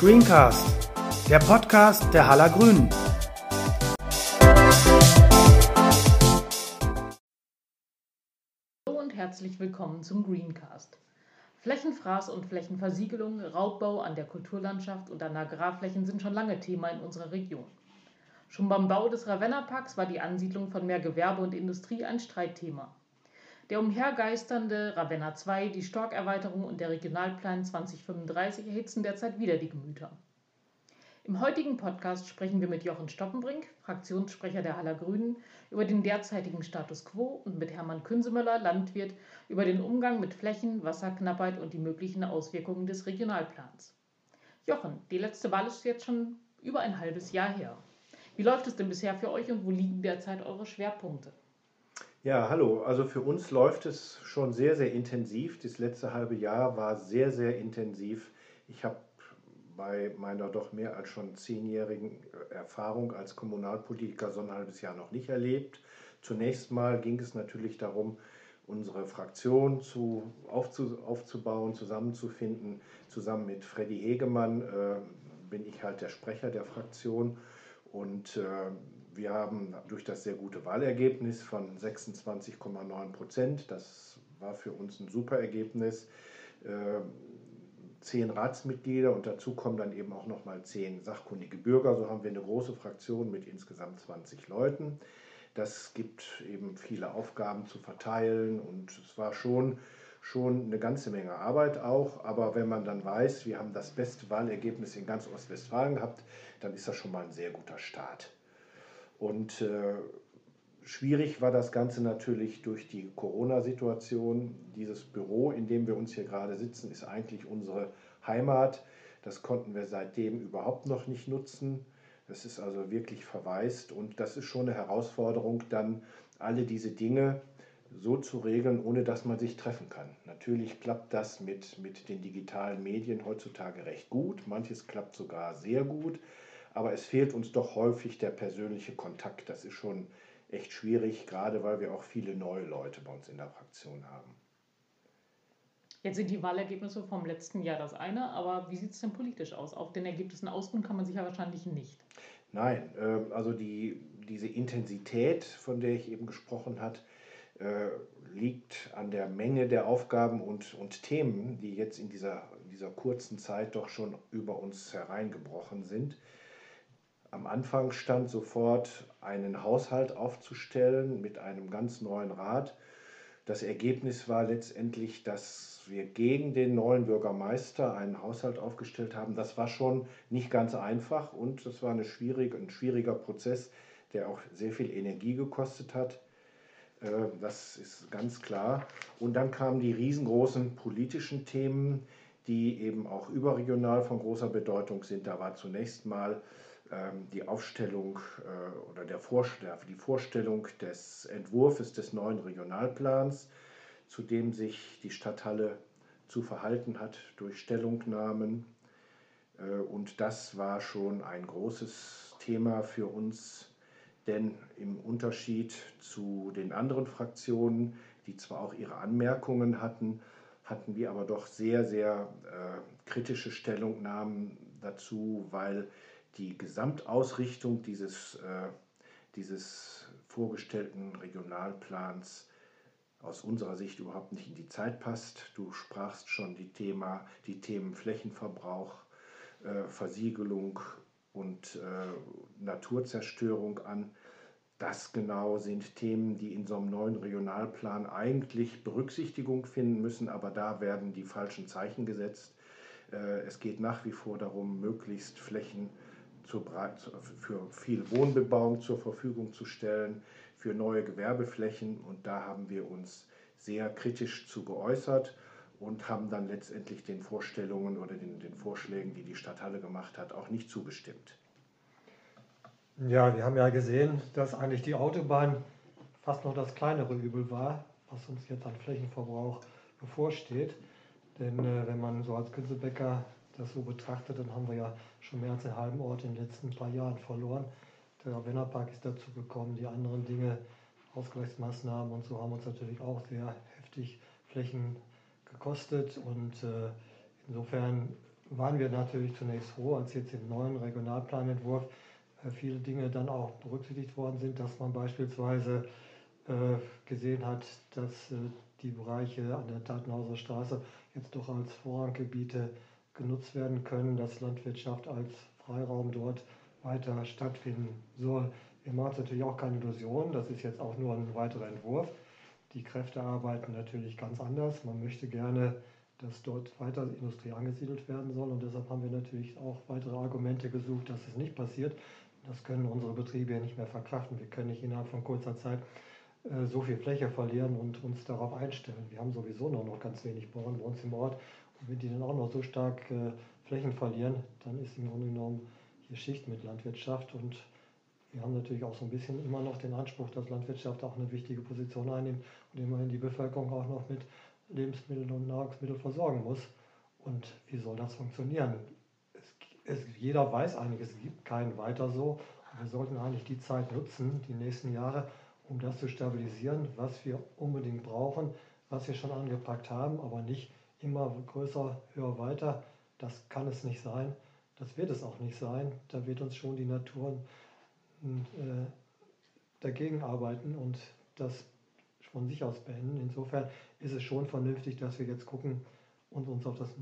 Greencast, der Podcast der Haller Grünen. Hallo und herzlich willkommen zum Greencast. Flächenfraß und Flächenversiegelung, Raubbau an der Kulturlandschaft und an Agrarflächen sind schon lange Thema in unserer Region. Schon beim Bau des Ravenna-Parks war die Ansiedlung von mehr Gewerbe und Industrie ein Streitthema. Der umhergeisternde Ravenna 2, die Storkerweiterung und der Regionalplan 2035 erhitzen derzeit wieder die Gemüter. Im heutigen Podcast sprechen wir mit Jochen Stoppenbrink, Fraktionssprecher der Haller Grünen, über den derzeitigen Status quo und mit Hermann Künsemöller, Landwirt, über den Umgang mit Flächen, Wasserknappheit und die möglichen Auswirkungen des Regionalplans. Jochen, die letzte Wahl ist jetzt schon über ein halbes Jahr her. Wie läuft es denn bisher für euch und wo liegen derzeit eure Schwerpunkte? Ja, hallo. Also für uns läuft es schon sehr, sehr intensiv. Das letzte halbe Jahr war sehr, sehr intensiv. Ich habe bei meiner doch mehr als schon zehnjährigen äh, Erfahrung als Kommunalpolitiker so ein halbes Jahr noch nicht erlebt. Zunächst mal ging es natürlich darum, unsere Fraktion zu, aufzu, aufzubauen, zusammenzufinden. Zusammen mit Freddy Hegemann äh, bin ich halt der Sprecher der Fraktion und äh, wir haben durch das sehr gute Wahlergebnis von 26,9 Prozent, das war für uns ein super Ergebnis, äh, zehn Ratsmitglieder und dazu kommen dann eben auch nochmal zehn sachkundige Bürger. So haben wir eine große Fraktion mit insgesamt 20 Leuten. Das gibt eben viele Aufgaben zu verteilen und es war schon, schon eine ganze Menge Arbeit auch. Aber wenn man dann weiß, wir haben das beste Wahlergebnis in ganz Ostwestfalen gehabt, dann ist das schon mal ein sehr guter Start. Und äh, schwierig war das Ganze natürlich durch die Corona-Situation. Dieses Büro, in dem wir uns hier gerade sitzen, ist eigentlich unsere Heimat. Das konnten wir seitdem überhaupt noch nicht nutzen. Das ist also wirklich verwaist und das ist schon eine Herausforderung, dann alle diese Dinge so zu regeln, ohne dass man sich treffen kann. Natürlich klappt das mit, mit den digitalen Medien heutzutage recht gut, manches klappt sogar sehr gut, aber es fehlt uns doch häufig der persönliche Kontakt. Das ist schon echt schwierig, gerade weil wir auch viele neue Leute bei uns in der Fraktion haben. Jetzt sind die Wahlergebnisse vom letzten Jahr das eine, aber wie sieht es denn politisch aus? Auf den Ergebnissen ausruhen kann man sich ja wahrscheinlich nicht. Nein, äh, also die, diese Intensität, von der ich eben gesprochen habe, äh, liegt an der Menge der Aufgaben und, und Themen, die jetzt in dieser, dieser kurzen Zeit doch schon über uns hereingebrochen sind. Am Anfang stand sofort einen Haushalt aufzustellen mit einem ganz neuen Rat. Das Ergebnis war letztendlich, dass wir gegen den neuen Bürgermeister einen Haushalt aufgestellt haben. Das war schon nicht ganz einfach und das war eine schwierige, ein schwieriger Prozess, der auch sehr viel Energie gekostet hat. Äh, das ist ganz klar. Und dann kamen die riesengroßen politischen Themen, die eben auch überregional von großer Bedeutung sind. Da war zunächst mal die Aufstellung äh, oder der die Vorstellung des Entwurfs des neuen Regionalplans, zu dem sich die Stadthalle zu verhalten hat durch Stellungnahmen. Äh, und das war schon ein großes Thema für uns, denn im Unterschied zu den anderen Fraktionen, die zwar auch ihre Anmerkungen hatten, hatten wir aber doch sehr, sehr äh, kritische Stellungnahmen dazu, weil die Gesamtausrichtung dieses, äh, dieses vorgestellten Regionalplans aus unserer Sicht überhaupt nicht in die Zeit passt. Du sprachst schon die, Thema, die Themen Flächenverbrauch, äh, Versiegelung und äh, Naturzerstörung an. Das genau sind Themen, die in so einem neuen Regionalplan eigentlich Berücksichtigung finden müssen, aber da werden die falschen Zeichen gesetzt. Äh, es geht nach wie vor darum, möglichst Flächen für viel Wohnbebauung zur Verfügung zu stellen, für neue Gewerbeflächen. Und da haben wir uns sehr kritisch zu geäußert und haben dann letztendlich den Vorstellungen oder den, den Vorschlägen, die die Stadthalle gemacht hat, auch nicht zugestimmt. Ja, wir haben ja gesehen, dass eigentlich die Autobahn fast noch das kleinere Übel war, was uns jetzt an Flächenverbrauch bevorsteht. Denn äh, wenn man so als Künzelbäcker das so betrachtet, dann haben wir ja schon mehr als einen halben Ort in den letzten paar Jahren verloren. Der Ravenna Park ist dazu gekommen, die anderen Dinge Ausgleichsmaßnahmen und so haben uns natürlich auch sehr heftig Flächen gekostet und äh, insofern waren wir natürlich zunächst froh, als jetzt im neuen Regionalplanentwurf äh, viele Dinge dann auch berücksichtigt worden sind, dass man beispielsweise äh, gesehen hat, dass äh, die Bereiche an der Tatenhauser Straße jetzt doch als Vorranggebiete genutzt werden können, dass Landwirtschaft als Freiraum dort weiter stattfinden soll. Wir machen uns natürlich auch keine Illusionen, das ist jetzt auch nur ein weiterer Entwurf. Die Kräfte arbeiten natürlich ganz anders. Man möchte gerne, dass dort weiter Industrie angesiedelt werden soll und deshalb haben wir natürlich auch weitere Argumente gesucht, dass es nicht passiert. Das können unsere Betriebe ja nicht mehr verkraften. Wir können nicht innerhalb von kurzer Zeit äh, so viel Fläche verlieren und uns darauf einstellen. Wir haben sowieso noch, noch ganz wenig Bauern bei uns im Ort. Wenn die dann auch noch so stark äh, Flächen verlieren, dann ist im Grunde genommen hier Schicht mit Landwirtschaft. Und wir haben natürlich auch so ein bisschen immer noch den Anspruch, dass Landwirtschaft auch eine wichtige Position einnimmt und immerhin die Bevölkerung auch noch mit Lebensmitteln und Nahrungsmitteln versorgen muss. Und wie soll das funktionieren? Es, es, jeder weiß eigentlich, es gibt keinen weiter so. wir sollten eigentlich die Zeit nutzen, die nächsten Jahre, um das zu stabilisieren, was wir unbedingt brauchen, was wir schon angepackt haben, aber nicht immer größer, höher, weiter. Das kann es nicht sein. Das wird es auch nicht sein. Da wird uns schon die Natur äh, dagegen arbeiten und das von sich aus beenden. Insofern ist es schon vernünftig, dass wir jetzt gucken und uns auf das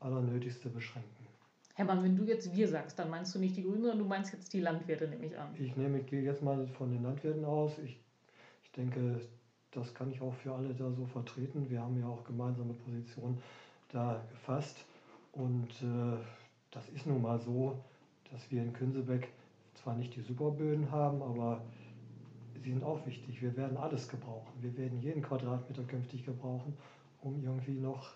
Allernötigste beschränken. Hermann, wenn du jetzt wir sagst, dann meinst du nicht die Grünen, sondern du meinst jetzt die Landwirte, nehme ich an. Ich nehme, gehe jetzt mal von den Landwirten aus. Ich ich denke, das kann ich auch für alle da so vertreten. Wir haben ja auch gemeinsame Positionen da gefasst. Und äh, das ist nun mal so, dass wir in Künsebeck zwar nicht die Superböden haben, aber sie sind auch wichtig. Wir werden alles gebrauchen. Wir werden jeden Quadratmeter künftig gebrauchen, um irgendwie noch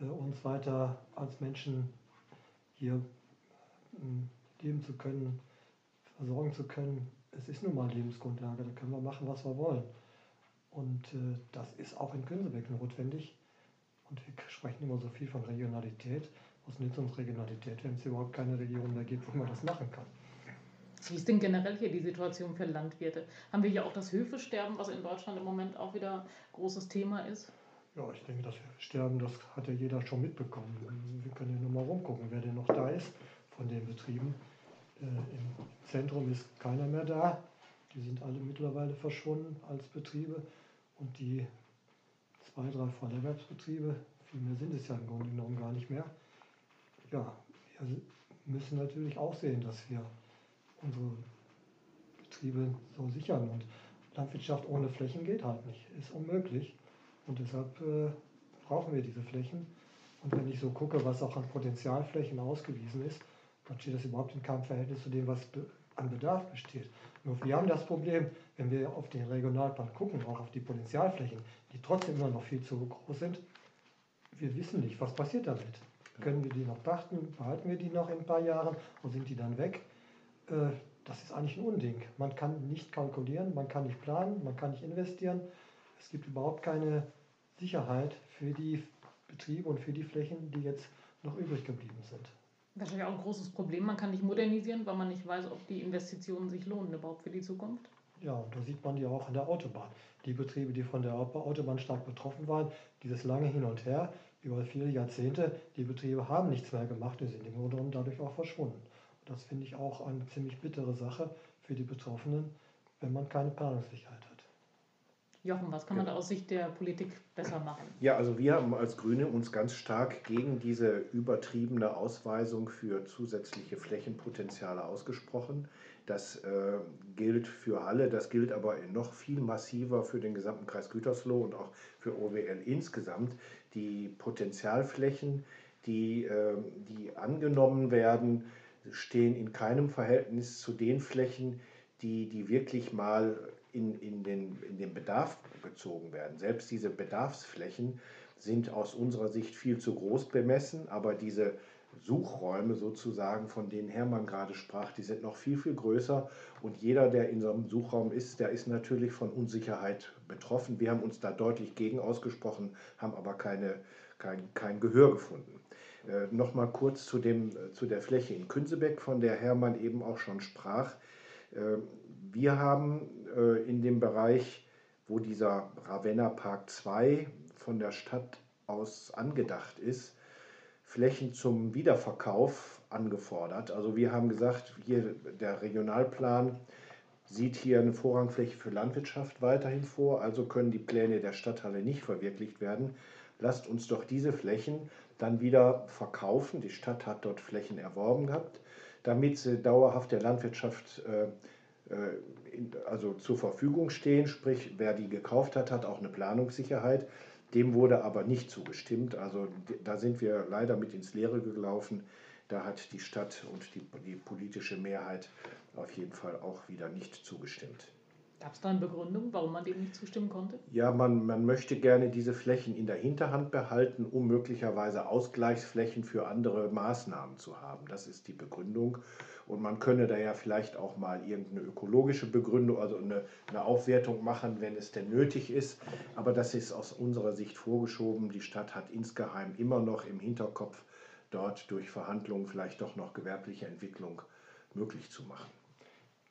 äh, uns weiter als Menschen hier äh, leben zu können, versorgen zu können es ist nun mal Lebensgrundlage, da können wir machen, was wir wollen. Und äh, das ist auch in Günsebeck notwendig. Und wir sprechen immer so viel von Regionalität. Was nützt uns Regionalität, wenn es überhaupt keine Region mehr gibt, wo man das machen kann? Wie ist denn generell hier die Situation für Landwirte? Haben wir hier auch das Höfesterben, was in Deutschland im Moment auch wieder großes Thema ist? Ja, ich denke, das Sterben, das hat ja jeder schon mitbekommen. Wir können ja nur mal rumgucken, wer denn noch da ist von den Betrieben. Äh, Im Zentrum ist keiner mehr da. Die sind alle mittlerweile verschwunden als Betriebe. Und die zwei, drei Vollerwerbsbetriebe, viel mehr sind es ja im Grunde genommen gar nicht mehr. Ja, wir müssen natürlich auch sehen, dass wir unsere Betriebe so sichern. Und Landwirtschaft ohne Flächen geht halt nicht, ist unmöglich. Und deshalb äh, brauchen wir diese Flächen. Und wenn ich so gucke, was auch an Potenzialflächen ausgewiesen ist, dann steht das überhaupt in keinem Verhältnis zu dem, was an Bedarf besteht. Nur wir haben das Problem, wenn wir auf den Regionalplan gucken, auch auf die Potenzialflächen, die trotzdem immer noch viel zu groß sind, wir wissen nicht, was passiert damit. Können wir die noch pachten? Behalten wir die noch in ein paar Jahren oder sind die dann weg? Äh, das ist eigentlich ein Unding. Man kann nicht kalkulieren, man kann nicht planen, man kann nicht investieren. Es gibt überhaupt keine Sicherheit für die Betriebe und für die Flächen, die jetzt noch übrig geblieben sind. Wahrscheinlich auch ein großes Problem. Man kann nicht modernisieren, weil man nicht weiß, ob die Investitionen sich lohnen überhaupt für die Zukunft. Ja, und da sieht man ja auch an der Autobahn. Die Betriebe, die von der Autobahn stark betroffen waren, dieses lange Hin und Her über viele Jahrzehnte, die Betriebe haben nichts mehr gemacht und sind im Grunde genommen dadurch auch verschwunden. Und das finde ich auch eine ziemlich bittere Sache für die Betroffenen, wenn man keine Planungssicherheit hat. Jochen, was kann man da aus Sicht der Politik besser machen? Ja, also wir haben als Grüne uns ganz stark gegen diese übertriebene Ausweisung für zusätzliche Flächenpotenziale ausgesprochen. Das äh, gilt für alle, das gilt aber noch viel massiver für den gesamten Kreis Gütersloh und auch für OWL insgesamt. Die Potenzialflächen, die, äh, die angenommen werden, stehen in keinem Verhältnis zu den Flächen, die, die wirklich mal in, in, den, in den Bedarf gezogen werden. Selbst diese Bedarfsflächen sind aus unserer Sicht viel zu groß bemessen, aber diese Suchräume sozusagen, von denen Hermann gerade sprach, die sind noch viel, viel größer. Und jeder, der in so einem Suchraum ist, der ist natürlich von Unsicherheit betroffen. Wir haben uns da deutlich gegen ausgesprochen, haben aber keine, kein, kein Gehör gefunden. Äh, Nochmal kurz zu, dem, zu der Fläche in Künsebeck, von der Hermann eben auch schon sprach. Äh, wir haben äh, in dem Bereich wo dieser Ravenna Park 2 von der Stadt aus angedacht ist, Flächen zum Wiederverkauf angefordert. Also wir haben gesagt, hier der Regionalplan sieht hier eine Vorrangfläche für Landwirtschaft weiterhin vor, also können die Pläne der Stadthalle nicht verwirklicht werden. Lasst uns doch diese Flächen dann wieder verkaufen. Die Stadt hat dort Flächen erworben gehabt, damit sie dauerhaft der Landwirtschaft äh, äh also zur Verfügung stehen. Sprich, wer die gekauft hat, hat auch eine Planungssicherheit. Dem wurde aber nicht zugestimmt. Also da sind wir leider mit ins Leere gelaufen. Da hat die Stadt und die, die politische Mehrheit auf jeden Fall auch wieder nicht zugestimmt. Gab es da eine Begründung, warum man dem nicht zustimmen konnte? Ja, man, man möchte gerne diese Flächen in der Hinterhand behalten, um möglicherweise Ausgleichsflächen für andere Maßnahmen zu haben. Das ist die Begründung. Und man könne da ja vielleicht auch mal irgendeine ökologische Begründung, also eine, eine Aufwertung machen, wenn es denn nötig ist. Aber das ist aus unserer Sicht vorgeschoben. Die Stadt hat insgeheim immer noch im Hinterkopf, dort durch Verhandlungen vielleicht doch noch gewerbliche Entwicklung möglich zu machen.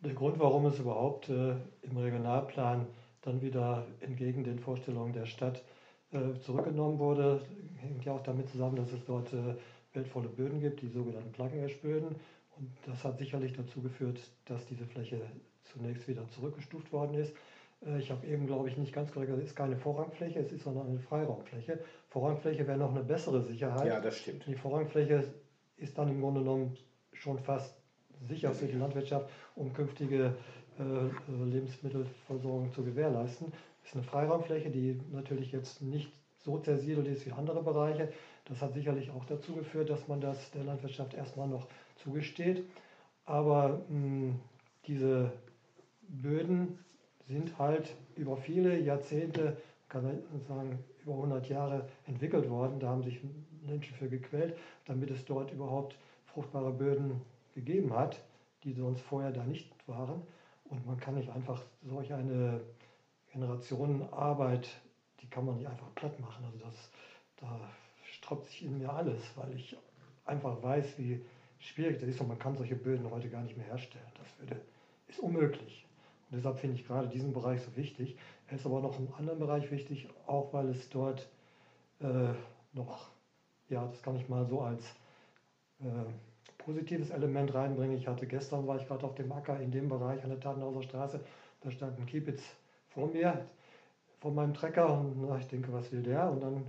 Der Grund, warum es überhaupt äh, im Regionalplan dann wieder entgegen den Vorstellungen der Stadt äh, zurückgenommen wurde, hängt ja auch damit zusammen, dass es dort äh, wertvolle Böden gibt, die sogenannten Plug-and-Ash-Böden. Und das hat sicherlich dazu geführt, dass diese Fläche zunächst wieder zurückgestuft worden ist. Ich habe eben, glaube ich, nicht ganz korrekt, es ist keine Vorrangfläche, es ist sondern eine Freiraumfläche. Vorrangfläche wäre noch eine bessere Sicherheit. Ja, das stimmt. Die Vorrangfläche ist dann im Grunde genommen schon fast sicher für die Landwirtschaft, um künftige äh, Lebensmittelversorgung zu gewährleisten. Das ist eine Freiraumfläche, die natürlich jetzt nicht so zersiedelt ist wie andere Bereiche. Das hat sicherlich auch dazu geführt, dass man das der Landwirtschaft erstmal noch zugesteht. Aber mh, hm, diese Böden sind halt über viele Jahrzehnte, kann man sagen, über 100 Jahre entwickelt worden. Da haben sich Menschen für gequält, damit es dort überhaupt fruchtbare Böden gegeben hat, die sonst vorher da nicht waren. Und man kann nicht einfach solch eine Generationenarbeit, die kann man nicht einfach platt machen. Also das, da stroppt sich in mir alles, weil ich einfach weiß, wie schwierig das ist und man kann solche Böden heute gar nicht mehr herstellen. Das würde, ist unmöglich. Und deshalb finde ich gerade diesen Bereich so wichtig. Er ist aber noch im anderen Bereich wichtig, auch weil es dort äh, noch, ja, das kann ich mal so als äh, positives Element reinbringen. Ich hatte gestern, war ich gerade auf dem Acker in dem Bereich an der Tatenhauser Straße, da stand ein Kiebitz vor mir, vor meinem Trecker und na, ich denke, was will der? Und dann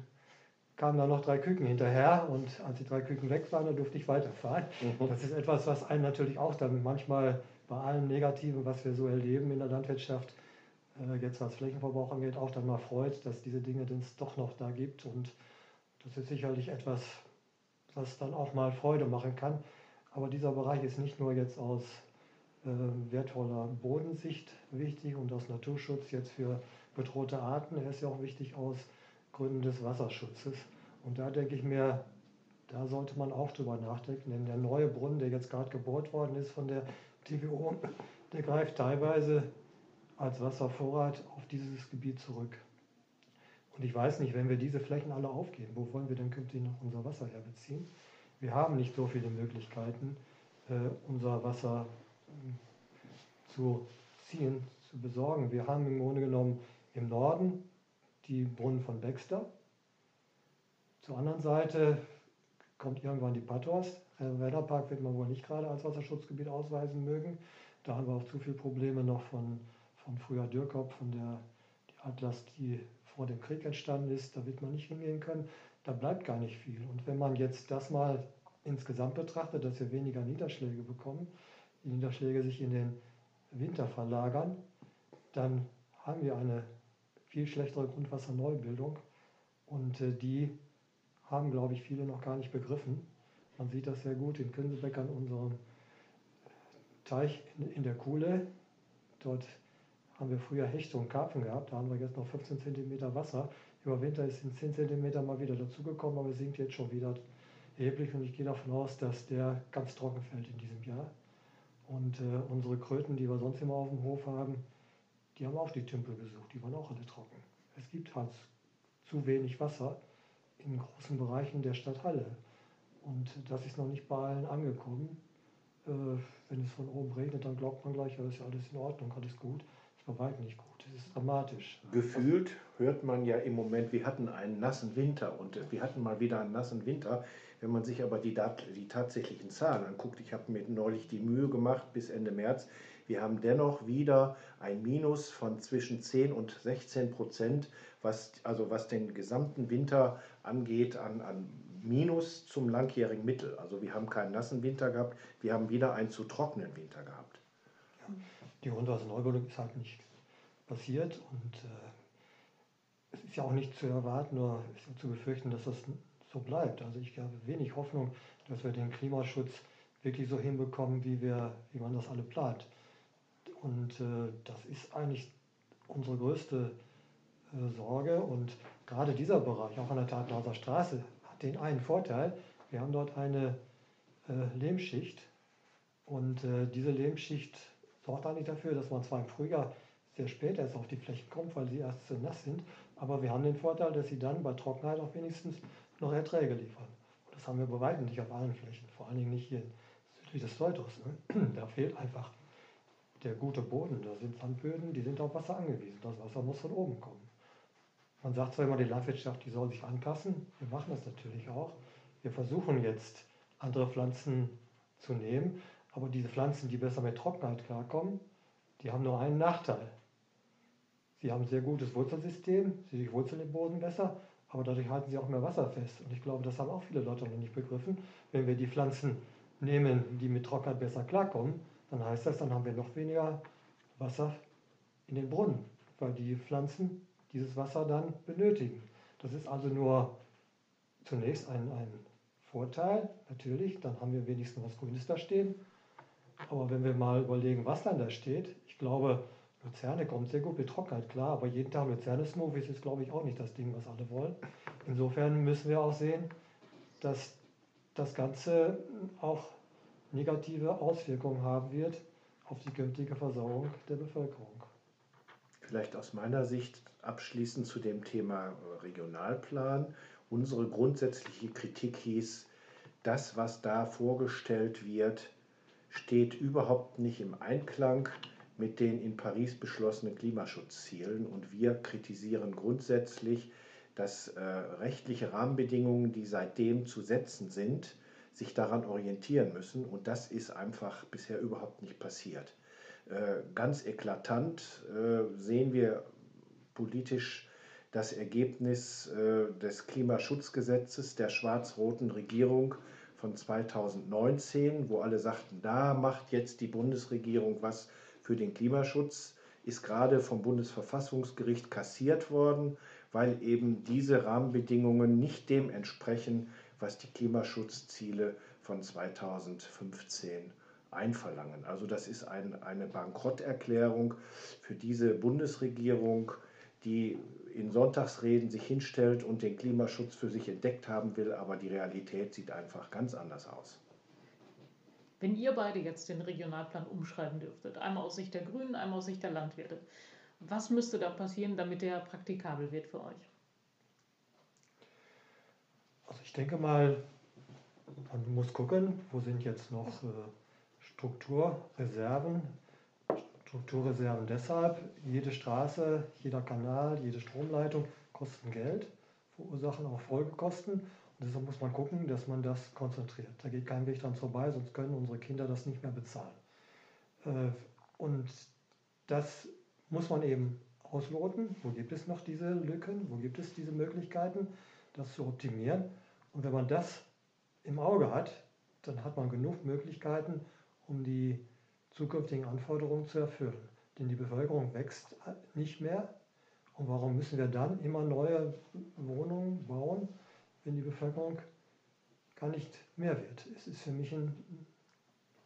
kamen da noch drei Küken hinterher und als die drei Küken weg waren, dann durfte ich weiterfahren. Mhm. Das ist etwas, was einen natürlich auch dann manchmal bei allem Negativen, was wir so erleben in der Landwirtschaft, äh, jetzt was Flächenverbrauch angeht, auch dann mal freut, dass diese Dinge es doch noch da gibt. Und das ist sicherlich etwas, was dann auch mal Freude machen kann. Aber dieser Bereich ist nicht nur jetzt aus äh, wertvoller Bodensicht wichtig und aus Naturschutz jetzt für bedrohte Arten, er ist ja auch wichtig aus Gründen des Wasserschutzes. Und da denke ich mir, da sollte man auch drüber nachdenken, denn der neue Brunnen, der jetzt gerade gebohrt worden ist von der TWO, der greift teilweise als Wasservorrat auf dieses Gebiet zurück. Und ich weiß nicht, wenn wir diese Flächen alle aufgeben, wo wollen wir denn künftig noch unser Wasser herbeziehen? Wir haben nicht so viele Möglichkeiten, äh, unser Wasser äh, zu ziehen, zu besorgen. Wir haben im Grunde genommen im Norden die Brunnen von Baxter. Zur anderen Seite kommt irgendwann die Pathos. Wetterpark wird man wohl nicht gerade als Wasserschutzgebiet ausweisen mögen. Da haben wir auch zu viele Probleme noch von, von früher Dürrkopf, von der die Atlas, die vor dem Krieg entstanden ist. Da wird man nicht hingehen können. Da bleibt gar nicht viel. Und wenn man jetzt das mal insgesamt betrachtet, dass wir weniger Niederschläge bekommen, die Niederschläge sich in den Winter verlagern, dann haben wir eine viel schlechtere Grundwasserneubildung. Und äh, die haben, glaube ich, viele noch gar nicht begriffen. Man sieht das sehr gut in Künsebeck an unserem Teich in, der Kuhle. Dort haben wir früher Hechte und Karpfen gehabt. Da haben wir jetzt noch 15 cm Wasser. Über Winter ist in 10 cm mal wieder dazugekommen, aber es sinkt jetzt schon wieder erheblich. Und ich gehe davon aus, dass der ganz trocken fällt in diesem Jahr. Und äh, unsere Kröten, die wir sonst immer auf dem Hof haben, die haben auch die Tümpel besucht, die waren auch alle trocken. Es gibt halt zu wenig Wasser in großen Bereichen der Stadt Halle. Und das ist noch nicht bei allen angekommen. Äh, wenn es von oben regnet, dann glaubt man gleich, ja, ist ja alles in Ordnung, alles gut. Bei nicht gut. Das ist dramatisch. Gefühlt hört man ja im Moment, wir hatten einen nassen Winter und wir hatten mal wieder einen nassen Winter. Wenn man sich aber die, die tatsächlichen Zahlen anguckt, ich habe mir neulich die Mühe gemacht bis Ende März, wir haben dennoch wieder ein Minus von zwischen 10 und 16 Prozent, was, also was den gesamten Winter angeht, an, an Minus zum langjährigen Mittel. Also wir haben keinen nassen Winter gehabt, wir haben wieder einen zu trockenen Winter gehabt. Die Grundwasserneubildung ist halt nicht passiert und äh, es ist ja auch nicht zu erwarten oder zu befürchten, dass das so bleibt. Also ich habe wenig Hoffnung, dass wir den Klimaschutz wirklich so hinbekommen, wie, wir, wie man das alle plant. Und äh, das ist eigentlich unsere größte äh, Sorge. Und gerade dieser Bereich, auch an der Tatenhauser Straße, hat den einen Vorteil. Wir haben dort eine äh, Lehmschicht. Und äh, diese Lehmschicht sorgt eigentlich dafür, dass man zwar im Frühjahr sehr spät erst auf die Flächen kommt, weil sie erst zu nass sind. Aber wir haben den Vorteil, dass sie dann bei Trockenheit auch wenigstens noch Erträge liefern. Und das haben wir bei weitem nicht auf allen Flächen, vor allen Dingen nicht hier südlich des Leutos. Ne? Da fehlt einfach der gute Boden. Da sind Landböden, die sind auf Wasser angewiesen. Das Wasser muss von oben kommen. Man sagt zwar immer, die Landwirtschaft, die soll sich anpassen. Wir machen das natürlich auch. Wir versuchen jetzt, andere Pflanzen zu nehmen. Aber diese Pflanzen, die besser mit Trockenheit klarkommen, die haben nur einen Nachteil. Sie haben ein sehr gutes Wurzelsystem, sie durchwurzeln den Boden besser, aber dadurch halten sie auch mehr Wasser fest. Und ich glaube, das haben auch viele Leute noch nicht begriffen. Wenn wir die Pflanzen nehmen, die mit Trockenheit besser klarkommen, dann heißt das, dann haben wir noch weniger Wasser in den Brunnen, weil die Pflanzen dieses Wasser dann benötigen. Das ist also nur zunächst ein, ein Vorteil, natürlich, dann haben wir wenigstens was Grünes da stehen. Aber wenn wir mal überlegen, was dann da steht, ich glaube, Luzerne kommt sehr gut mit Trockenheit klar, aber jeden Tag Luzerne-Smoothies ist, glaube ich, auch nicht das Ding, was alle wollen. Insofern müssen wir auch sehen, dass das Ganze auch negative Auswirkungen haben wird auf die künftige Versorgung der Bevölkerung. Vielleicht aus meiner Sicht abschließend zu dem Thema Regionalplan. Unsere grundsätzliche Kritik hieß, das, was da vorgestellt wird, steht überhaupt nicht im Einklang mit den in Paris beschlossenen Klimaschutzzielen. Und wir kritisieren grundsätzlich, dass äh, rechtliche Rahmenbedingungen, die seitdem zu setzen sind, sich daran orientieren müssen. Und das ist einfach bisher überhaupt nicht passiert. Äh, ganz eklatant äh, sehen wir politisch das Ergebnis äh, des Klimaschutzgesetzes der schwarz-roten Regierung von 2019, wo alle sagten, da macht jetzt die Bundesregierung was für den Klimaschutz, ist gerade vom Bundesverfassungsgericht kassiert worden, weil eben diese Rahmenbedingungen nicht dem entsprechen, was die Klimaschutzziele von 2015 einverlangen. Also das ist ein, eine Bankrotterklärung für diese Bundesregierung, die in Sonntagsreden sich hinstellt und den Klimaschutz für sich entdeckt haben will, aber die Realität sieht einfach ganz anders aus. Wenn ihr beide jetzt den Regionalplan umschreiben dürftet, einmal aus Sicht der Grünen, einmal aus Sicht der Landwirte, was müsste da passieren, damit der praktikabel wird für euch? Also ich denke mal, man muss gucken, wo sind jetzt noch äh, Strukturreserven. Strukturreserven deshalb, jede Straße, jeder Kanal, jede Stromleitung kosten Geld, verursachen auch Folgekosten. Und deshalb muss man gucken, dass man das konzentriert. Da geht kein Weg dran vorbei, sonst können unsere Kinder das nicht mehr bezahlen. Äh, und das muss man eben ausloten. Wo gibt es noch diese Lücken? Wo gibt es diese Möglichkeiten? das zu optimieren. Und wenn man das im Auge hat, dann hat man genug Möglichkeiten, um die zukünftigen Anforderungen zu erfüllen. Denn die Bevölkerung wächst nicht mehr. Und warum müssen wir dann immer neue Wohnungen bauen, wenn die Bevölkerung gar nicht mehr wird? Es ist für mich ein,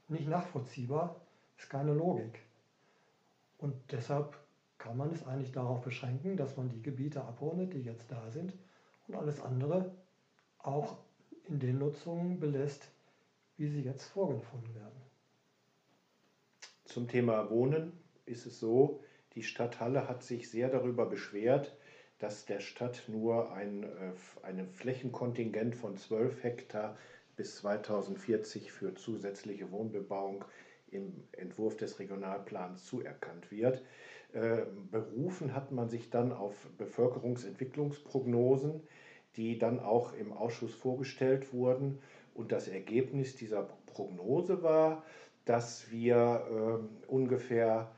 nicht nachvollziehbar, ist keine Logik. Und deshalb kann man es eigentlich darauf beschränken, dass man die Gebiete abrundet, die jetzt da sind, und alles andere auch in den Nutzungen belässt, wie sie jetzt vorgefunden werden. Zum Thema Wohnen ist es so, die Stadt Halle hat sich sehr darüber beschwert, dass der Stadt nur ein, äh, ein Flächenkontingent von 12 Hektar bis 2040 für zusätzliche Wohnbebauung im Entwurf des Regionalplans zuerkannt wird. Äh, berufen hat man sich dann auf Bevölkerungsentwicklungsprognosen, die dann auch im Ausschuss vorgestellt wurden. Und das Ergebnis dieser Prognose war, dass wir äh, ungefähr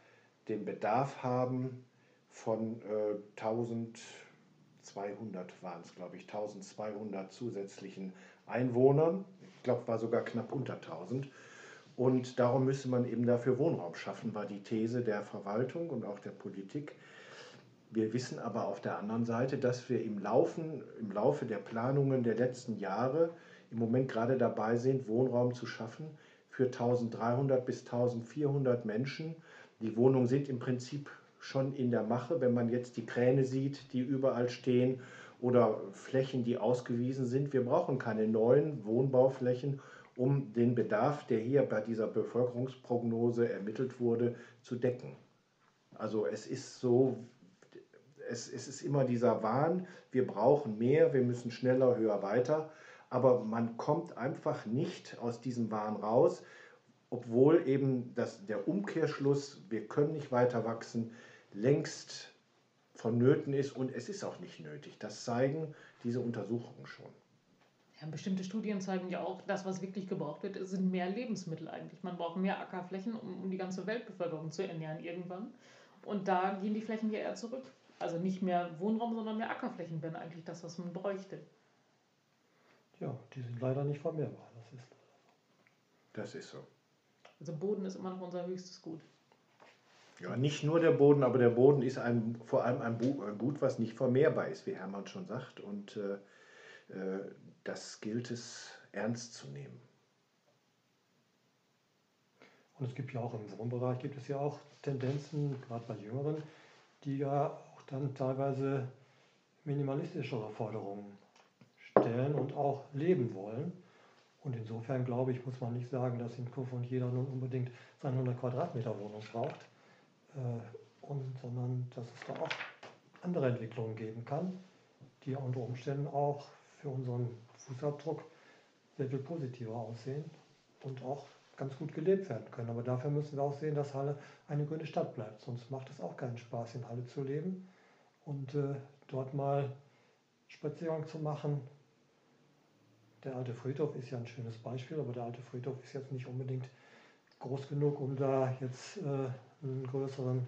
den Bedarf haben von äh, 1200 waren es, glaube ich, 1200 zusätzlichen Einwohnern. Ich glaube, war sogar knapp unter 1000. Und darum müsse man eben dafür Wohnraum schaffen, war die These der Verwaltung und auch der Politik. Wir wissen aber auf der anderen Seite, dass wir im, Laufen, im Laufe der Planungen der letzten Jahre im Moment gerade dabei sind, Wohnraum zu schaffen für 1300 bis 1400 Menschen. Die Wohnungen sind im Prinzip schon in der Mache, wenn man jetzt die Kräne sieht, die überall stehen oder Flächen, die ausgewiesen sind. Wir brauchen keine neuen Wohnbauflächen, um den Bedarf, der hier bei dieser Bevölkerungsprognose ermittelt wurde, zu decken. Also es ist so, es, es ist immer dieser Wahn, wir brauchen mehr, wir müssen schneller, höher, weiter, aber man kommt einfach nicht aus diesem Wahn raus, obwohl eben das, der Umkehrschluss, wir können nicht weiter wachsen, längst vonnöten ist und es ist auch nicht nötig. Das zeigen diese Untersuchungen schon. Ja, bestimmte Studien zeigen ja auch, das, was wirklich gebraucht wird, sind mehr Lebensmittel eigentlich. Man braucht mehr Ackerflächen, um, um die ganze Weltbevölkerung zu ernähren irgendwann. Und da gehen die Flächen hier eher zurück. Also nicht mehr Wohnraum, sondern mehr Ackerflächen wären eigentlich das, was man bräuchte. Ja, die sind leider nicht vermehrbar. Das ist, das ist so. Also Boden ist immer noch unser höchstes Gut. Ja, nicht nur der Boden, aber der Boden ist ein, vor allem ein, Gut, was nicht vermehrbar ist, wie Hermann schon sagt. Und äh, äh, das gilt es ernst zu nehmen. Und es gibt ja auch im Wohnbereich gibt es ja auch Tendenzen, gerade bei Jüngeren, die ja auch dann teilweise minimalistischere Forderungen stellen und auch leben wollen. Und insofern glaube ich, muss man nicht sagen, dass in Kufund jeder nun unbedingt seine 100 Quadratmeter Wohnung braucht, äh, und, sondern dass es da auch andere Entwicklungen geben kann, die unter Umständen auch für unseren Fußabdruck sehr viel positiver aussehen und auch ganz gut gelebt werden können. Aber dafür müssen wir auch sehen, dass Halle eine grüne Stadt bleibt. Sonst macht es auch keinen Spaß, in Halle zu leben und äh, dort mal Spaziergang zu machen. Der alte Friedhof ist ja ein schönes Beispiel, aber der alte Friedhof ist jetzt nicht unbedingt groß genug, um da jetzt äh, einen größeren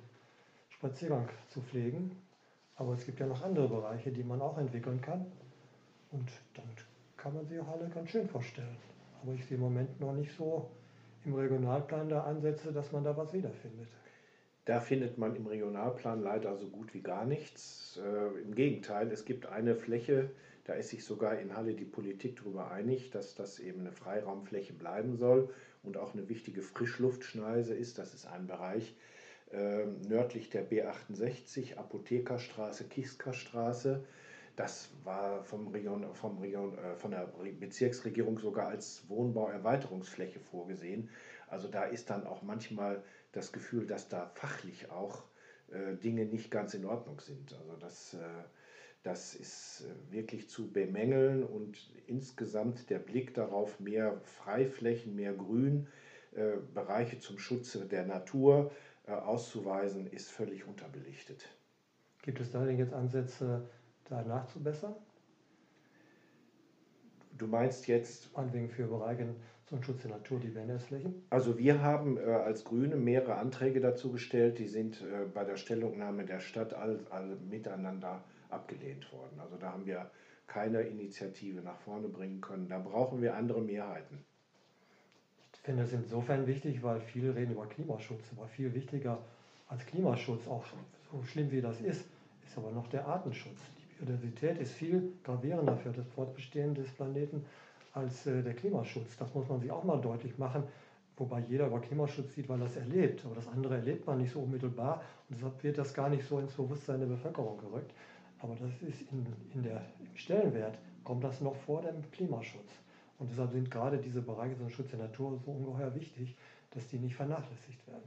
Spaziergang zu pflegen. Aber es gibt ja noch andere Bereiche, die man auch entwickeln kann. Und dann kann man sich auch alle ganz schön vorstellen. Aber ich sehe im Moment noch nicht so im Regionalplan da Ansätze, dass man da was wiederfindet. Da findet man im Regionalplan leider so gut wie gar nichts. Äh, Im Gegenteil, es gibt eine Fläche, da ist sich sogar in Halle die Politik darüber einig, dass das eben eine Freiraumfläche bleiben soll und auch eine wichtige Frischluftschneise ist. Das ist ein Bereich äh, nördlich der B68, Apothekerstraße, Kieskerstraße. Das war vom Region, vom Region, äh, von der Bezirksregierung sogar als Wohnbauerweiterungsfläche vorgesehen. Also da ist dann auch manchmal das Gefühl, dass da fachlich auch äh, Dinge nicht ganz in Ordnung sind. Also das, äh, das ist äh, wirklich zu bemängeln und insgesamt der Blick darauf, mehr Freiflächen, mehr Grün, äh, Bereiche zum Schutze der Natur äh, auszuweisen, ist völlig unterbelichtet. Gibt es da denn jetzt Ansätze, da nachzubessern? Du meinst jetzt. Meinetwegen für Bereiche zum Schutz der Natur, die Bernhardflächen? Also wir haben äh, als Grüne mehrere Anträge dazu gestellt, die sind bei der Stellungnahme der Stadt alle, alle miteinander abgelehnt worden. Also da haben wir keine Initiative nach vorne bringen können. Da brauchen wir andere Mehrheiten. Ich finde es insofern wichtig, weil viele reden über Klimaschutz, aber viel wichtiger als Klimaschutz, auch so schlimm wie das ist, ist aber noch der Artenschutz. Biodiversität ist viel gravierender für das Fortbestehen des Planeten als äh, der Klimaschutz. Das muss man sich auch mal deutlich machen, wobei jeder über Klimaschutz sieht, weil es erlebt. Aber das andere erlebt man nicht so unmittelbar und deshalb wird das gar nicht so ins Bewusstsein der Bevölkerung gerückt. Aber das ist in, in der, im Stellenwert, kommt das noch vor dem Klimaschutz. Und deshalb sind gerade diese Bereiche zum Schutz der Natur so ungeheuer wichtig, dass die nicht vernachlässigt werden.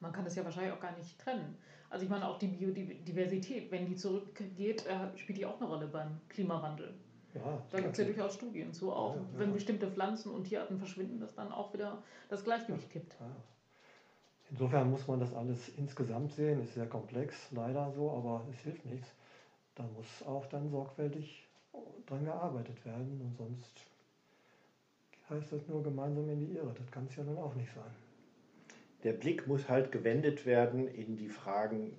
Man kann das ja wahrscheinlich auch gar nicht trennen. Also ich meine auch die Biodiversität, wenn die zurückgeht, äh, spielt die auch eine Rolle beim Klimawandel. Ja, da gibt es ja durchaus Studien zu, auch ja, wenn bestimmte Pflanzen und Tierarten verschwinden, dass dann auch wieder das Gleichgewicht kippt. insofern muss man das alles insgesamt sehen, ist sehr komplex, leider so, aber es hilft nichts. Da muss auch dann sorgfältig dran gearbeitet werden und sonst heißt das nur gemeinsam in die Irre. Das kann es ja nun auch nicht sein. Der Blick muss halt gewendet werden in die Fragen,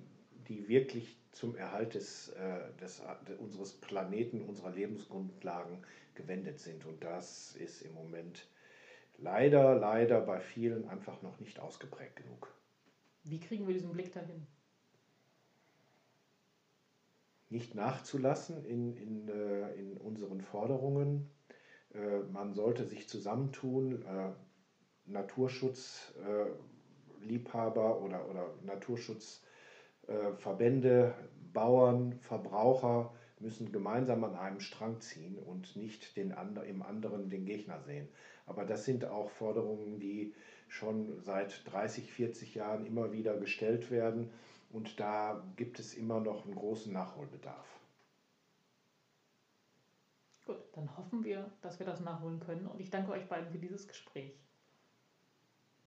die wirklich zum Erhalt des, äh, des, unseres Planeten, unserer Lebensgrundlagen gewendet sind. Und das ist im Moment leider, leider bei vielen einfach noch nicht ausgeprägt genug. Wie kriegen wir diesen Blick dahin? Nicht nachzulassen in, in, äh, in unseren Forderungen. Äh, man sollte sich zusammentun, äh, Naturschutzliebhaber oder, oder Naturschutzverbände, Bauern, Verbraucher müssen gemeinsam an einem Strang ziehen und nicht den and im anderen den Gegner sehen. Aber das sind auch Forderungen, die schon seit 30, 40 Jahren immer wieder gestellt werden und da gibt es immer noch einen großen Nachholbedarf. Gut, dann hoffen wir, dass wir das nachholen können und ich danke euch beiden für dieses Gespräch.